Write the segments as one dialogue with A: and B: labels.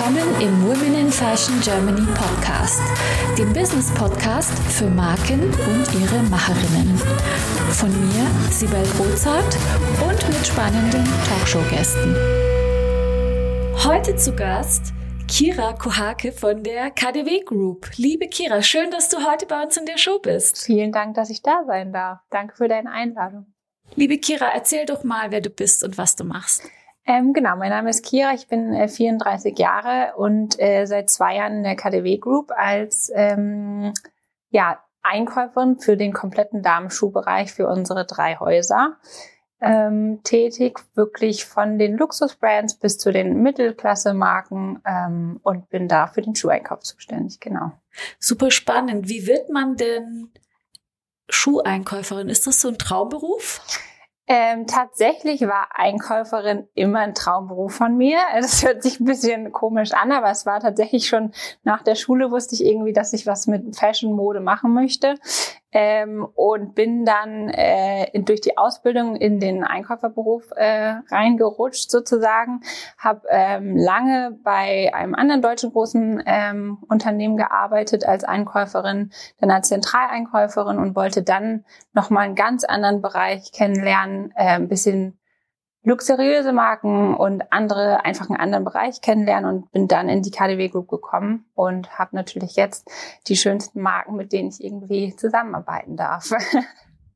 A: willkommen im Women in Fashion Germany Podcast, dem Business Podcast für Marken und ihre Macherinnen. Von mir, Sibel Rozart und mit spannenden Talkshow-Gästen. Heute zu Gast Kira Kohake von der KDW Group. Liebe Kira, schön, dass du heute bei uns in der Show bist.
B: Vielen Dank, dass ich da sein darf. Danke für deine Einladung.
A: Liebe Kira, erzähl doch mal, wer du bist und was du machst.
B: Ähm, genau, mein Name ist Kira, ich bin äh, 34 Jahre und äh, seit zwei Jahren in der KDW Group als ähm, ja, Einkäuferin für den kompletten Damenschuhbereich für unsere drei Häuser. Ähm, tätig, wirklich von den Luxusbrands bis zu den Mittelklasse-Marken ähm, und bin da für den Schuheinkauf zuständig, genau.
A: Super spannend. Wie wird man denn Schuheinkäuferin? Ist das so ein Traumberuf?
B: Ähm, tatsächlich war Einkäuferin immer ein Traumberuf von mir. Das hört sich ein bisschen komisch an, aber es war tatsächlich schon nach der Schule wusste ich irgendwie, dass ich was mit Fashion Mode machen möchte ähm, und bin dann äh, in, durch die Ausbildung in den Einkäuferberuf äh, reingerutscht sozusagen, habe ähm, lange bei einem anderen deutschen großen ähm, Unternehmen gearbeitet als Einkäuferin, dann als Zentraleinkäuferin und wollte dann nochmal einen ganz anderen Bereich kennenlernen, äh, ein bisschen luxuriöse Marken und andere einfach einen anderen Bereich kennenlernen und bin dann in die KDW Group gekommen und habe natürlich jetzt die schönsten Marken, mit denen ich irgendwie zusammenarbeiten darf.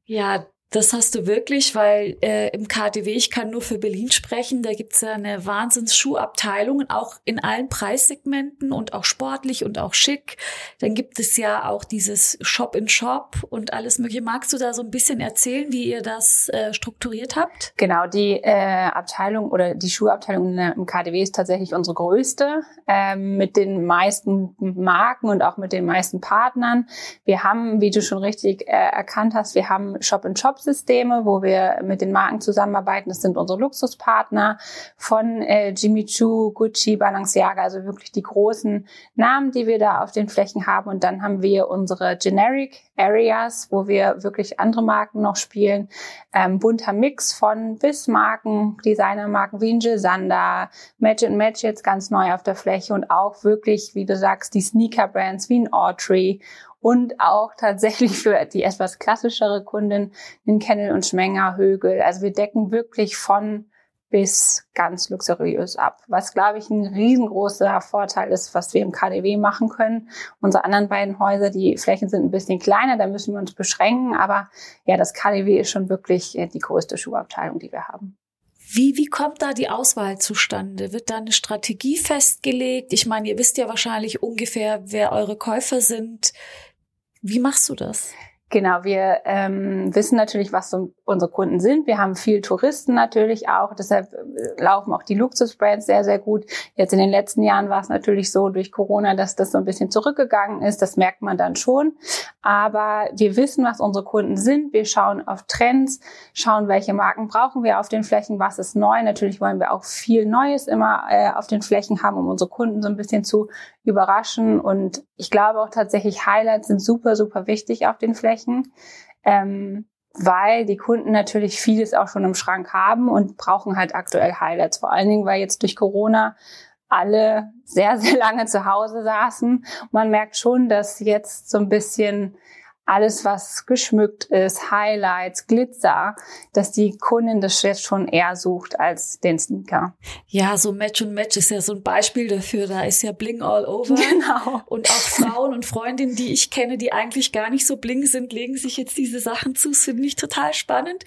A: Ja, das hast du wirklich, weil äh, im KTW, ich kann nur für Berlin sprechen, da gibt's ja eine Wahnsinns-Schuhabteilung, auch in allen Preissegmenten und auch sportlich und auch schick. Dann gibt es ja auch dieses Shop-in-Shop -Shop und alles mögliche. Magst du da so ein bisschen erzählen, wie ihr das äh, strukturiert habt?
B: Genau, die äh, Abteilung oder die Schuhabteilung im KTW ist tatsächlich unsere größte, äh, mit den meisten Marken und auch mit den meisten Partnern. Wir haben, wie du schon richtig äh, erkannt hast, wir haben Shop-in-Shop Shopsysteme, wo wir mit den Marken zusammenarbeiten. Das sind unsere Luxuspartner von äh, Jimmy Choo, Gucci, Balenciaga, also wirklich die großen Namen, die wir da auf den Flächen haben. Und dann haben wir unsere Generic Areas, wo wir wirklich andere Marken noch spielen. Ähm, bunter Mix von bis Marken, Designermarken wie ein Sander, Match and Match jetzt ganz neu auf der Fläche und auch wirklich, wie du sagst, die Sneaker-Brands wie ein Autry und auch tatsächlich für die etwas klassischere Kundin den Kennel und Schmenger, Högel. Also wir decken wirklich von bis ganz luxuriös ab. Was, glaube ich, ein riesengroßer Vorteil ist, was wir im KDW machen können. Unsere anderen beiden Häuser, die Flächen sind ein bisschen kleiner, da müssen wir uns beschränken. Aber ja, das KDW ist schon wirklich äh, die größte Schuhabteilung, die wir haben.
A: Wie, wie kommt da die Auswahl zustande? Wird da eine Strategie festgelegt? Ich meine, ihr wisst ja wahrscheinlich ungefähr, wer eure Käufer sind. Wie machst du das?
B: Genau, wir ähm, wissen natürlich, was so unsere Kunden sind. Wir haben viel Touristen natürlich auch, deshalb äh, laufen auch die Luxusbrands sehr, sehr gut. Jetzt in den letzten Jahren war es natürlich so durch Corona, dass das so ein bisschen zurückgegangen ist. Das merkt man dann schon. Aber wir wissen, was unsere Kunden sind. Wir schauen auf Trends, schauen, welche Marken brauchen wir auf den Flächen, was ist neu. Natürlich wollen wir auch viel Neues immer äh, auf den Flächen haben, um unsere Kunden so ein bisschen zu überraschen. Und ich glaube auch tatsächlich, Highlights sind super, super wichtig auf den Flächen. Ähm, weil die Kunden natürlich vieles auch schon im Schrank haben und brauchen halt aktuell Highlights. Vor allen Dingen, weil jetzt durch Corona alle sehr, sehr lange zu Hause saßen. Man merkt schon, dass jetzt so ein bisschen alles, was geschmückt ist, Highlights, Glitzer, dass die Kundin das jetzt schon eher sucht als den Sneaker.
A: Ja, so Match und Match ist ja so ein Beispiel dafür. Da ist ja Bling all over.
B: Genau.
A: Und auch Frauen und Freundinnen, die ich kenne, die eigentlich gar nicht so bling sind, legen sich jetzt diese Sachen zu. Das finde ich total spannend.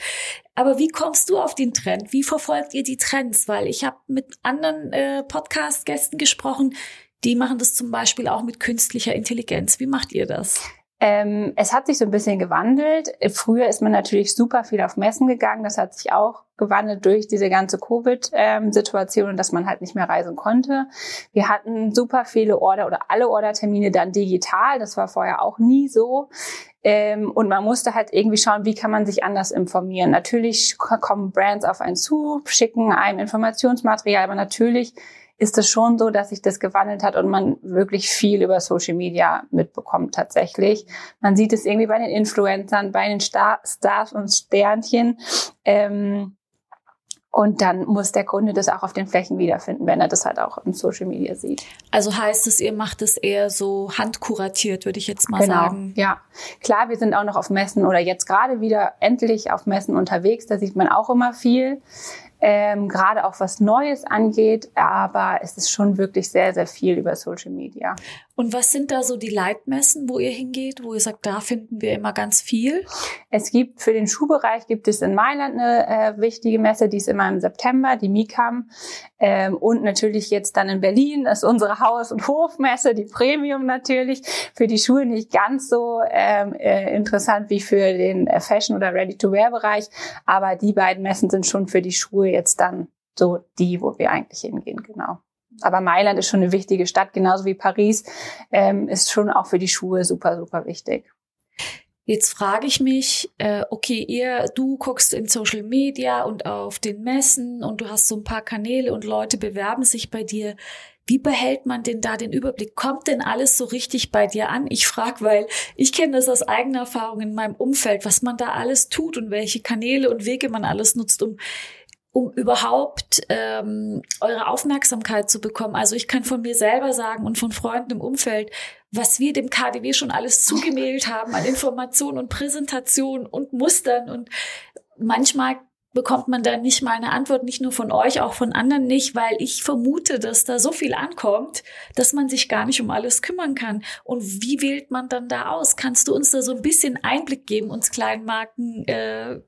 A: Aber wie kommst du auf den Trend? Wie verfolgt ihr die Trends? Weil ich habe mit anderen äh, Podcast-Gästen gesprochen, die machen das zum Beispiel auch mit künstlicher Intelligenz. Wie macht ihr das?
B: Ähm, es hat sich so ein bisschen gewandelt. Früher ist man natürlich super viel auf Messen gegangen. Das hat sich auch gewandelt durch diese ganze Covid-Situation und dass man halt nicht mehr reisen konnte. Wir hatten super viele Order oder alle Ordertermine dann digital. Das war vorher auch nie so. Ähm, und man musste halt irgendwie schauen, wie kann man sich anders informieren. Natürlich kommen Brands auf einen zu, schicken einem Informationsmaterial, aber natürlich ist es schon so, dass sich das gewandelt hat und man wirklich viel über Social Media mitbekommt tatsächlich. Man sieht es irgendwie bei den Influencern, bei den Star Stars und Sternchen. Ähm, Und dann muss der Kunde das auch auf den Flächen wiederfinden, wenn er das halt auch im Social Media sieht.
A: Also heißt es, ihr macht es eher so handkuratiert, würde ich jetzt mal
B: genau,
A: sagen.
B: Ja, klar, wir sind auch noch auf Messen oder jetzt gerade wieder endlich auf Messen unterwegs. Da sieht man auch immer viel ähm, gerade auch was Neues angeht, aber es ist schon wirklich sehr, sehr viel über Social Media.
A: Und was sind da so die Leitmessen, wo ihr hingeht, wo ihr sagt, da finden wir immer ganz viel?
B: Es gibt für den Schuhbereich gibt es in Mailand eine äh, wichtige Messe, die ist immer im September, die MICAM. Ähm, und natürlich jetzt dann in Berlin ist unsere Haus- und Hofmesse, die Premium natürlich. Für die Schuhe nicht ganz so ähm, äh, interessant wie für den äh, Fashion- oder Ready-to-Wear-Bereich, aber die beiden Messen sind schon für die Schuhe jetzt dann so die, wo wir eigentlich hingehen, genau. Aber Mailand ist schon eine wichtige Stadt, genauso wie Paris, ähm, ist schon auch für die Schuhe super, super wichtig.
A: Jetzt frage ich mich, äh, okay, ihr, du guckst in Social Media und auf den Messen und du hast so ein paar Kanäle und Leute bewerben sich bei dir. Wie behält man denn da den Überblick? Kommt denn alles so richtig bei dir an? Ich frage, weil ich kenne das aus eigener Erfahrung in meinem Umfeld, was man da alles tut und welche Kanäle und Wege man alles nutzt, um um überhaupt ähm, eure Aufmerksamkeit zu bekommen. Also ich kann von mir selber sagen und von Freunden im Umfeld, was wir dem KDW schon alles zugemailt haben an Informationen und Präsentationen und Mustern und manchmal bekommt man da nicht mal eine Antwort, nicht nur von euch, auch von anderen nicht, weil ich vermute, dass da so viel ankommt, dass man sich gar nicht um alles kümmern kann. Und wie wählt man dann da aus? Kannst du uns da so ein bisschen Einblick geben, uns Kleinmarken, äh,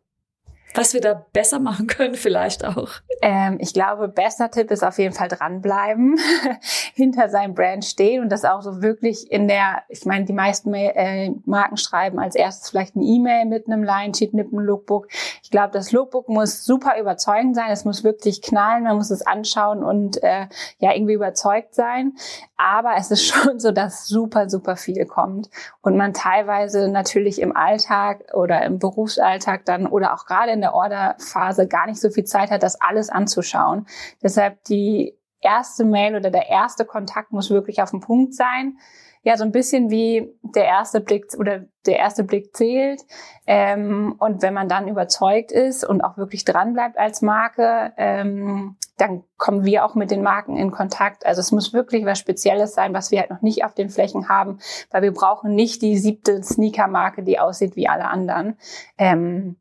A: was wir da besser machen können vielleicht auch?
B: Ähm, ich glaube, bester Tipp ist auf jeden Fall dranbleiben, hinter seinem Brand stehen und das auch so wirklich in der, ich meine, die meisten äh, Marken schreiben als erstes vielleicht eine E-Mail mit einem Line-Sheet, mit einem Lookbook. Ich glaube, das Lookbook muss super überzeugend sein, es muss wirklich knallen, man muss es anschauen und äh, ja, irgendwie überzeugt sein. Aber es ist schon so, dass super, super viel kommt und man teilweise natürlich im Alltag oder im Berufsalltag dann oder auch gerade in der Orderphase gar nicht so viel Zeit hat, das alles anzuschauen. Deshalb die erste Mail oder der erste Kontakt muss wirklich auf den Punkt sein. Ja, so ein bisschen wie der erste Blick oder der erste Blick zählt. Ähm, und wenn man dann überzeugt ist und auch wirklich dran bleibt als Marke, ähm, dann kommen wir auch mit den Marken in Kontakt. Also es muss wirklich was Spezielles sein, was wir halt noch nicht auf den Flächen haben, weil wir brauchen nicht die siebte Sneaker-Marke, die aussieht wie alle anderen. Ähm,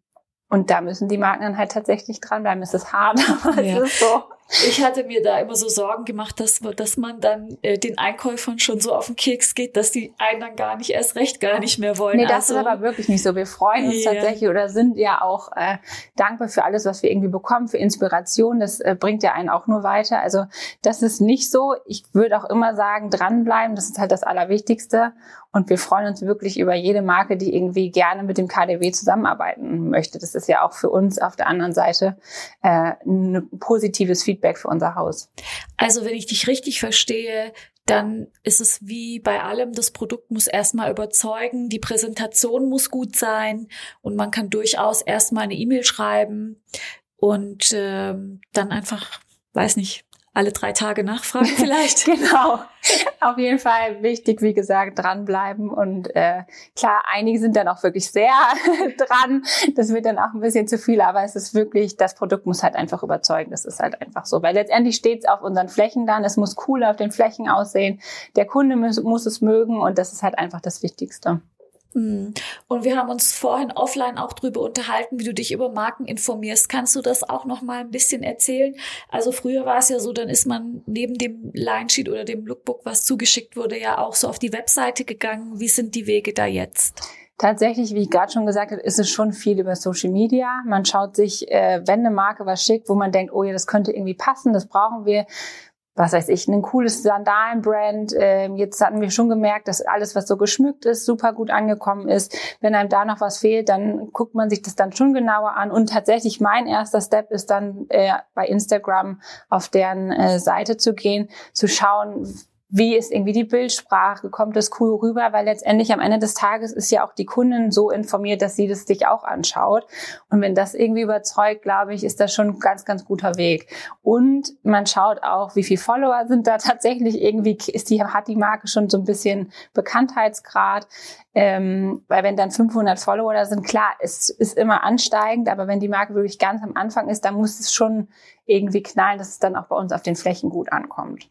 B: und da müssen die Marken dann halt tatsächlich dranbleiben. Es ist hart, aber ja. es ist so.
A: Ich hatte mir da immer so Sorgen gemacht, dass, dass man dann äh, den Einkäufern schon so auf den Keks geht, dass die einen dann gar nicht erst recht gar nicht mehr wollen.
B: Nee, das also, ist aber wirklich nicht so. Wir freuen uns yeah. tatsächlich oder sind ja auch äh, dankbar für alles, was wir irgendwie bekommen, für Inspiration. Das äh, bringt ja einen auch nur weiter. Also das ist nicht so. Ich würde auch immer sagen, dranbleiben, das ist halt das Allerwichtigste. Und wir freuen uns wirklich über jede Marke, die irgendwie gerne mit dem KDW zusammenarbeiten möchte. Das ist ja auch für uns auf der anderen Seite äh, ein positives Feedback für unser Haus.
A: Also wenn ich dich richtig verstehe, dann ist es wie bei allem, das Produkt muss erstmal überzeugen, die Präsentation muss gut sein und man kann durchaus erstmal eine E-Mail schreiben und ähm, dann einfach, weiß nicht, alle drei Tage nachfragen vielleicht.
B: genau. Auf jeden Fall wichtig, wie gesagt, dranbleiben. Und äh, klar, einige sind dann auch wirklich sehr dran. Das wird dann auch ein bisschen zu viel, aber es ist wirklich, das Produkt muss halt einfach überzeugen. Das ist halt einfach so. Weil letztendlich steht es auf unseren Flächen dann. Es muss cool auf den Flächen aussehen. Der Kunde muss, muss es mögen und das ist halt einfach das Wichtigste.
A: Hm. Und wir haben uns vorhin offline auch drüber unterhalten, wie du dich über Marken informierst. Kannst du das auch noch mal ein bisschen erzählen? Also früher war es ja so, dann ist man neben dem Line Sheet oder dem Lookbook, was zugeschickt wurde, ja auch so auf die Webseite gegangen. Wie sind die Wege da jetzt?
B: Tatsächlich, wie ich gerade schon gesagt habe, ist es schon viel über Social Media. Man schaut sich, äh, wenn eine Marke was schickt, wo man denkt, oh ja, das könnte irgendwie passen, das brauchen wir, was weiß ich, ein cooles Sandalenbrand. Ähm, jetzt hatten wir schon gemerkt, dass alles, was so geschmückt ist, super gut angekommen ist. Wenn einem da noch was fehlt, dann guckt man sich das dann schon genauer an. Und tatsächlich mein erster Step ist dann äh, bei Instagram auf deren äh, Seite zu gehen, zu schauen, wie ist irgendwie die Bildsprache, kommt das cool rüber, weil letztendlich am Ende des Tages ist ja auch die Kundin so informiert, dass sie das sich auch anschaut. Und wenn das irgendwie überzeugt, glaube ich, ist das schon ein ganz, ganz guter Weg. Und man schaut auch, wie viele Follower sind da tatsächlich irgendwie, ist die, hat die Marke schon so ein bisschen Bekanntheitsgrad. Ähm, weil wenn dann 500 Follower da sind, klar, es ist immer ansteigend, aber wenn die Marke wirklich ganz am Anfang ist, dann muss es schon irgendwie knallen, dass es dann auch bei uns auf den Flächen gut ankommt.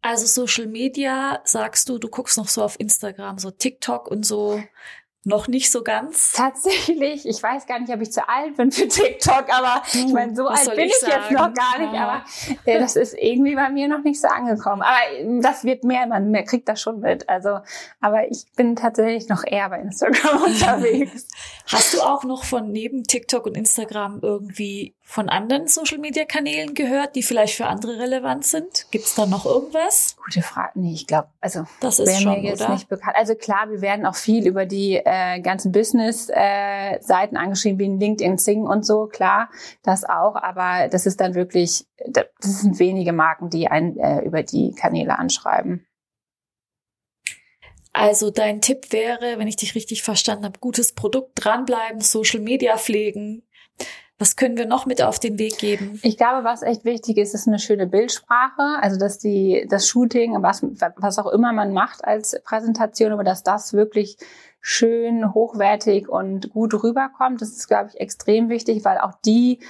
C: Also Social Media, sagst du, du guckst noch so auf Instagram, so TikTok und so. Noch nicht so ganz.
B: Tatsächlich, ich weiß gar nicht, ob ich zu alt bin für TikTok, aber ich hm, meine, so alt bin ich, ich jetzt noch gar nicht, ja. aber äh, das ist irgendwie bei mir noch nicht so angekommen. Aber äh, das wird mehr, man mehr kriegt das schon mit. Also, aber ich bin tatsächlich noch eher bei Instagram unterwegs.
C: Hast du auch noch von neben TikTok und Instagram irgendwie von anderen Social-Media-Kanälen gehört, die vielleicht für andere relevant sind? Gibt es da noch irgendwas?
B: Gute Frage. Nee, ich glaube, also
C: das ist schon,
B: mir jetzt
C: oder?
B: nicht bekannt. Also klar, wir werden auch viel über die äh, ganzen Business-Seiten äh, angeschrieben, wie in LinkedIn, Sing und so. Klar, das auch. Aber das ist dann wirklich, das sind wenige Marken, die einen äh, über die Kanäle anschreiben.
C: Also dein Tipp wäre, wenn ich dich richtig verstanden habe, gutes Produkt dranbleiben, Social Media pflegen, was können wir noch mit auf den Weg geben?
B: Ich glaube, was echt wichtig ist, ist eine schöne Bildsprache. Also, dass die, das Shooting, was, was auch immer man macht als Präsentation, aber dass das wirklich schön, hochwertig und gut rüberkommt. Das ist, glaube ich, extrem wichtig, weil auch die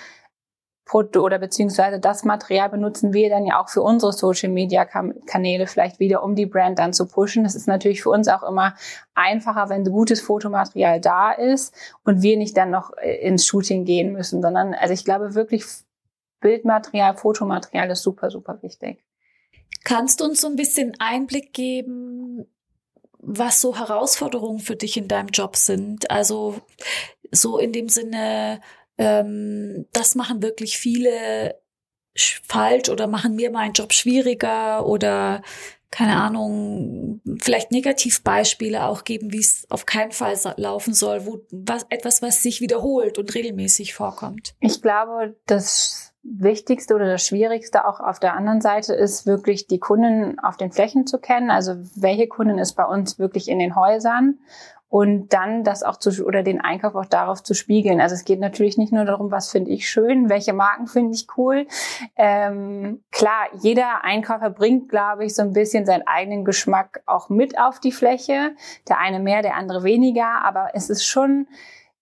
B: oder beziehungsweise das Material benutzen wir dann ja auch für unsere Social Media Kanäle vielleicht wieder, um die Brand dann zu pushen. Das ist natürlich für uns auch immer einfacher, wenn gutes Fotomaterial da ist und wir nicht dann noch äh, ins Shooting gehen müssen, sondern also ich glaube wirklich Bildmaterial, Fotomaterial ist super, super wichtig.
C: Kannst du uns so ein bisschen Einblick geben, was so Herausforderungen für dich in deinem Job sind? Also so in dem Sinne, ähm, das machen wirklich viele falsch oder machen mir meinen Job schwieriger oder keine Ahnung, vielleicht Negativbeispiele auch geben, wie es auf keinen Fall laufen soll, wo was, etwas, was sich wiederholt und regelmäßig vorkommt.
B: Ich glaube, das Wichtigste oder das Schwierigste auch auf der anderen Seite ist wirklich die Kunden auf den Flächen zu kennen. Also welche Kunden ist bei uns wirklich in den Häusern und dann das auch zu oder den Einkauf auch darauf zu spiegeln. Also es geht natürlich nicht nur darum, was finde ich schön, welche Marken finde ich cool. Ähm, klar, jeder Einkäufer bringt, glaube ich, so ein bisschen seinen eigenen Geschmack auch mit auf die Fläche. Der eine mehr, der andere weniger, aber es ist schon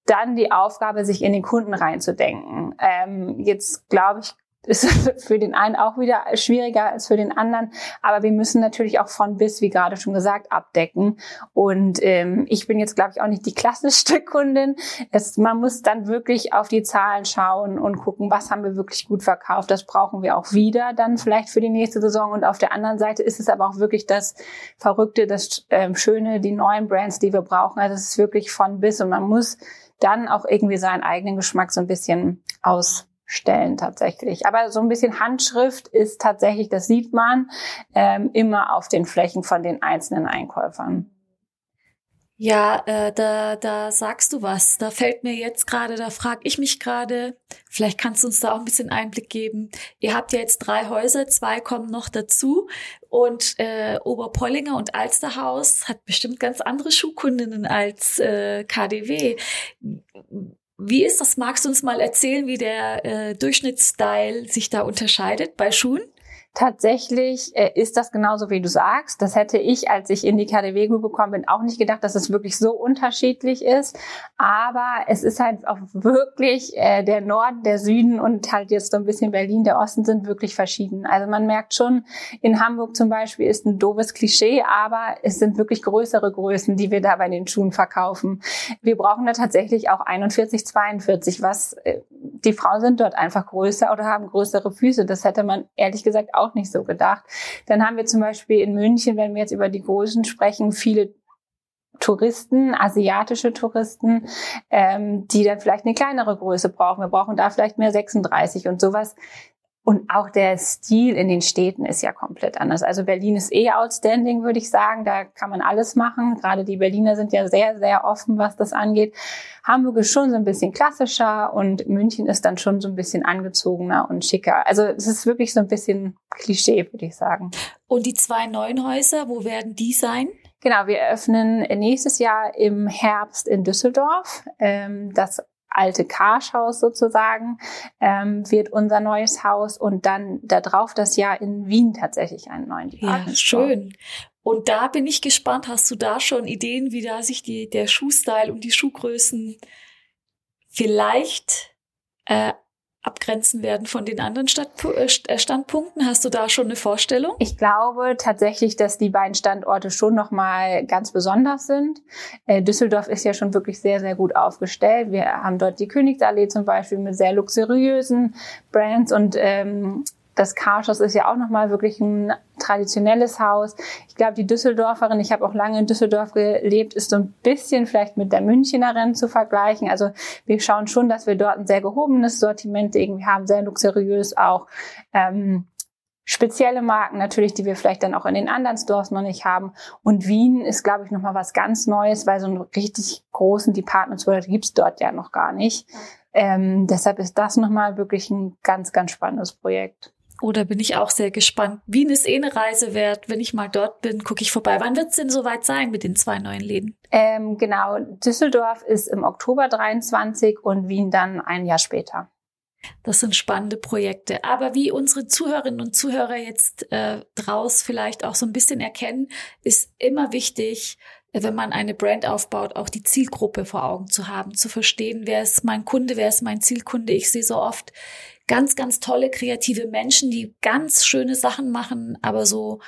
B: dann die Aufgabe, sich in den Kunden reinzudenken. Ähm, jetzt glaube ich, ist für den einen auch wieder schwieriger als für den anderen. Aber wir müssen natürlich auch von bis, wie gerade schon gesagt, abdecken. Und ähm, ich bin jetzt, glaube ich, auch nicht die klassischste Kundin. Es, man muss dann wirklich auf die Zahlen schauen und gucken, was haben wir wirklich gut verkauft. Das brauchen wir auch wieder dann vielleicht für die nächste Saison. Und auf der anderen Seite ist es aber auch wirklich das Verrückte, das ähm, Schöne, die neuen Brands, die wir brauchen. Also es ist wirklich von bis und man muss dann auch irgendwie seinen eigenen Geschmack so ein bisschen aus stellen tatsächlich. Aber so ein bisschen Handschrift ist tatsächlich, das sieht man ähm, immer auf den Flächen von den einzelnen Einkäufern.
C: Ja, äh, da, da sagst du was. Da fällt mir jetzt gerade, da frage ich mich gerade, vielleicht kannst du uns da auch ein bisschen Einblick geben. Ihr habt ja jetzt drei Häuser, zwei kommen noch dazu und äh, Oberpollinger und Alsterhaus hat bestimmt ganz andere Schuhkundinnen als äh, KDW. Wie ist das? Magst du uns mal erzählen, wie der äh, Durchschnittsstyle sich da unterscheidet bei Schuhen?
B: Tatsächlich äh, ist das genauso, wie du sagst. Das hätte ich, als ich in die KDW Group gekommen bin, auch nicht gedacht, dass es wirklich so unterschiedlich ist. Aber es ist halt auch wirklich äh, der Norden, der Süden und halt jetzt so ein bisschen Berlin, der Osten sind wirklich verschieden. Also man merkt schon, in Hamburg zum Beispiel ist ein doofes Klischee, aber es sind wirklich größere Größen, die wir da bei den Schuhen verkaufen. Wir brauchen da tatsächlich auch 41, 42, was äh, die Frauen sind dort einfach größer oder haben größere Füße. Das hätte man ehrlich gesagt auch nicht so gedacht. Dann haben wir zum Beispiel in München, wenn wir jetzt über die Größen sprechen, viele Touristen, asiatische Touristen, ähm, die dann vielleicht eine kleinere Größe brauchen. Wir brauchen da vielleicht mehr 36 und sowas und auch der Stil in den Städten ist ja komplett anders. Also Berlin ist eh outstanding, würde ich sagen. Da kann man alles machen. Gerade die Berliner sind ja sehr, sehr offen, was das angeht. Hamburg ist schon so ein bisschen klassischer und München ist dann schon so ein bisschen angezogener und schicker. Also es ist wirklich so ein bisschen Klischee, würde ich sagen.
A: Und die zwei neuen Häuser, wo werden die sein?
B: Genau, wir eröffnen nächstes Jahr im Herbst in Düsseldorf. Ähm, das alte Karschhaus sozusagen, ähm, wird unser neues Haus und dann darauf das Jahr in Wien tatsächlich einen neuen
A: Department Ja, schön. Und da bin ich gespannt, hast du da schon Ideen, wie da sich die, der Schuhstyle und die Schuhgrößen vielleicht äh, abgrenzen werden von den anderen äh, äh, Standpunkten? Hast du da schon eine Vorstellung?
B: Ich glaube tatsächlich, dass die beiden Standorte schon nochmal ganz besonders sind. Äh, Düsseldorf ist ja schon wirklich sehr, sehr gut aufgestellt. Wir haben dort die Königsallee zum Beispiel mit sehr luxuriösen Brands und ähm, das Karschhaus ist ja auch nochmal wirklich ein traditionelles Haus. Ich glaube, die Düsseldorferin, ich habe auch lange in Düsseldorf gelebt, ist so ein bisschen vielleicht mit der Münchnerin zu vergleichen. Also wir schauen schon, dass wir dort ein sehr gehobenes Sortiment irgendwie haben, sehr luxuriös auch. Ähm, spezielle Marken natürlich, die wir vielleicht dann auch in den anderen Stores noch nicht haben. Und Wien ist, glaube ich, nochmal was ganz Neues, weil so einen richtig großen Department Store gibt's dort ja noch gar nicht. Ähm, deshalb ist das nochmal wirklich ein ganz, ganz spannendes Projekt.
A: Oder bin ich auch sehr gespannt. Wien ist eh eine Reise wert. Wenn ich mal dort bin, gucke ich vorbei. Wann wird es denn soweit sein mit den zwei neuen Läden?
B: Ähm, genau, Düsseldorf ist im Oktober 23 und Wien dann ein Jahr später.
A: Das sind spannende Projekte. Aber wie unsere Zuhörerinnen und Zuhörer jetzt äh, draus vielleicht auch so ein bisschen erkennen, ist immer wichtig, wenn man eine Brand aufbaut, auch die Zielgruppe vor Augen zu haben, zu verstehen, wer ist mein Kunde, wer ist mein Zielkunde. Ich sehe so oft ganz, ganz tolle kreative Menschen, die ganz schöne Sachen machen, aber so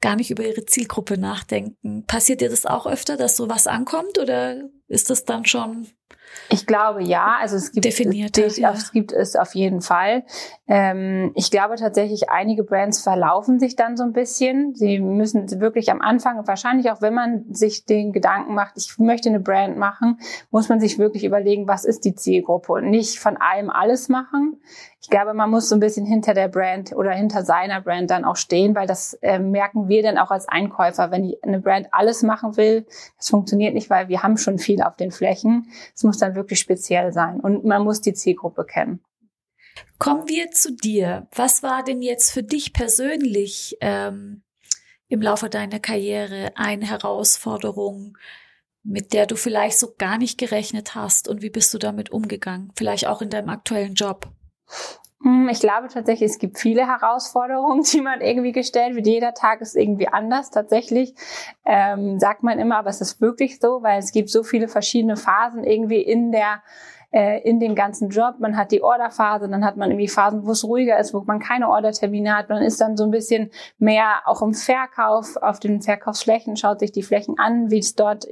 A: gar nicht über ihre Zielgruppe nachdenken. Passiert dir das auch öfter, dass sowas ankommt oder ist das dann schon
B: ich glaube ja, also es gibt
A: definiert.
B: Es, ja. es gibt es auf jeden Fall. Ähm, ich glaube tatsächlich, einige Brands verlaufen sich dann so ein bisschen. Sie müssen wirklich am Anfang, wahrscheinlich auch wenn man sich den Gedanken macht, ich möchte eine Brand machen, muss man sich wirklich überlegen, was ist die Zielgruppe und nicht von allem alles machen. Ich glaube, man muss so ein bisschen hinter der Brand oder hinter seiner Brand dann auch stehen, weil das äh, merken wir dann auch als Einkäufer. Wenn eine Brand alles machen will, das funktioniert nicht, weil wir haben schon viel auf den Flächen. Es muss dann wirklich speziell sein und man muss die Zielgruppe kennen.
A: Kommen wir zu dir. Was war denn jetzt für dich persönlich ähm, im Laufe deiner Karriere eine Herausforderung, mit der du vielleicht so gar nicht gerechnet hast und wie bist du damit umgegangen? Vielleicht auch in deinem aktuellen Job?
B: Hm, ich glaube tatsächlich, es gibt viele Herausforderungen, die man irgendwie gestellt wird. Jeder Tag ist irgendwie anders tatsächlich, ähm, sagt man immer, aber es ist wirklich so, weil es gibt so viele verschiedene Phasen irgendwie in der äh, in dem ganzen Job. Man hat die Orderphase, dann hat man irgendwie Phasen, wo es ruhiger ist, wo man keine Ordertermine hat. Man ist dann so ein bisschen mehr auch im Verkauf, auf den Verkaufsflächen, schaut sich die Flächen an, wie es dort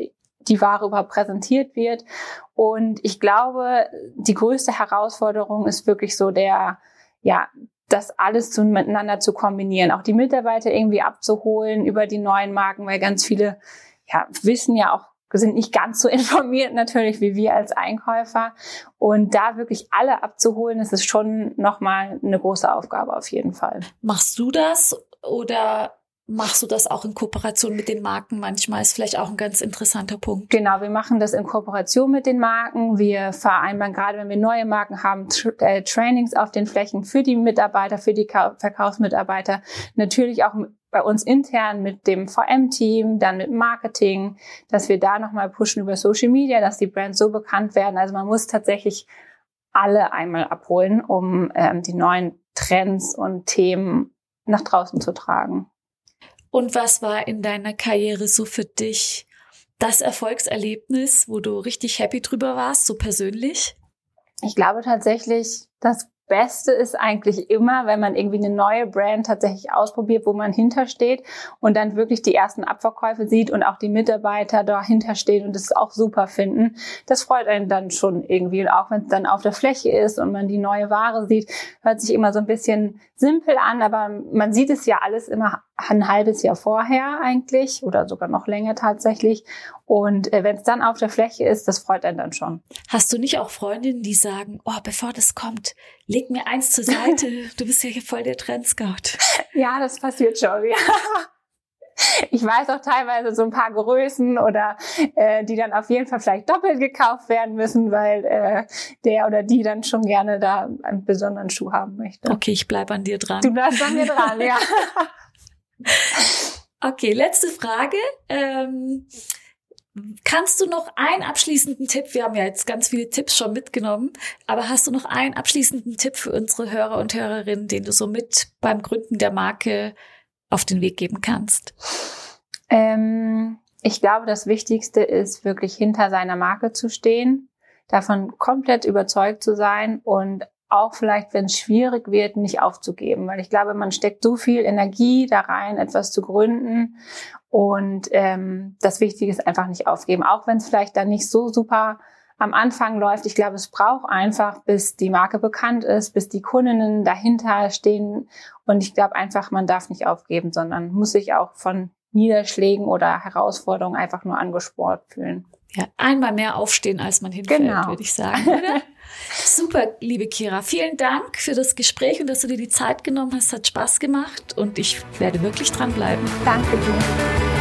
B: die Ware überhaupt präsentiert wird. Und ich glaube, die größte Herausforderung ist wirklich so der, ja, das alles zu, miteinander zu kombinieren, auch die Mitarbeiter irgendwie abzuholen über die neuen Marken, weil ganz viele ja, wissen ja auch, sind nicht ganz so informiert natürlich wie wir als Einkäufer. Und da wirklich alle abzuholen, das ist schon nochmal eine große Aufgabe auf jeden Fall.
A: Machst du das oder machst du das auch in Kooperation mit den Marken manchmal? Ist vielleicht auch ein ganz interessanter Punkt.
B: Genau, wir machen das in Kooperation mit den Marken. Wir vereinbaren gerade, wenn wir neue Marken haben, äh, Trainings auf den Flächen für die Mitarbeiter, für die Verkaufsmitarbeiter. Natürlich auch bei uns intern mit dem VM-Team, dann mit Marketing, dass wir da nochmal pushen über Social Media, dass die Brands so bekannt werden. Also man muss tatsächlich alle einmal abholen, um ähm, die neuen Trends und Themen nach draußen zu tragen.
A: Und was war in deiner Karriere so für dich das Erfolgserlebnis, wo du richtig happy drüber warst, so persönlich?
B: Ich glaube tatsächlich, das Beste ist eigentlich immer, wenn man irgendwie eine neue Brand tatsächlich ausprobiert, wo man hintersteht und dann wirklich die ersten Abverkäufe sieht und auch die Mitarbeiter dahinter stehen und es auch super finden. Das freut einen dann schon irgendwie. Und auch wenn es dann auf der Fläche ist und man die neue Ware sieht, hört sich immer so ein bisschen simpel an, aber man sieht es ja alles immer ein halbes Jahr vorher eigentlich oder sogar noch länger tatsächlich. Und äh, wenn es dann auf der Fläche ist, das freut einen dann schon.
A: Hast du nicht auch Freundinnen, die sagen, oh, bevor das kommt, leg mir eins zur Seite, du bist ja hier voll der Trendscout.
B: ja, das passiert schon, ja. Ich weiß auch teilweise so ein paar Größen oder äh, die dann auf jeden Fall vielleicht doppelt gekauft werden müssen, weil äh, der oder die dann schon gerne da einen besonderen Schuh haben möchte.
A: Okay, ich bleib an dir dran.
B: Du bleibst an mir dran, ja.
A: Okay, letzte Frage. Ähm, kannst du noch einen abschließenden Tipp? Wir haben ja jetzt ganz viele Tipps schon mitgenommen, aber hast du noch einen abschließenden Tipp für unsere Hörer und Hörerinnen, den du so mit beim Gründen der Marke auf den Weg geben kannst?
B: Ähm, ich glaube, das Wichtigste ist wirklich hinter seiner Marke zu stehen, davon komplett überzeugt zu sein und auch vielleicht, wenn es schwierig wird, nicht aufzugeben, weil ich glaube, man steckt so viel Energie da rein, etwas zu gründen und ähm, das Wichtige ist einfach nicht aufgeben, auch wenn es vielleicht dann nicht so super am Anfang läuft. Ich glaube, es braucht einfach, bis die Marke bekannt ist, bis die Kundinnen dahinter stehen und ich glaube einfach, man darf nicht aufgeben, sondern muss sich auch von Niederschlägen oder Herausforderungen einfach nur angespornt fühlen.
A: Ja, einmal mehr aufstehen, als man hinfällt, genau. würde ich sagen. Oder? Super, liebe Kira. Vielen Dank für das Gespräch und dass du dir die Zeit genommen hast. Hat Spaß gemacht und ich werde wirklich dranbleiben.
B: Danke dir.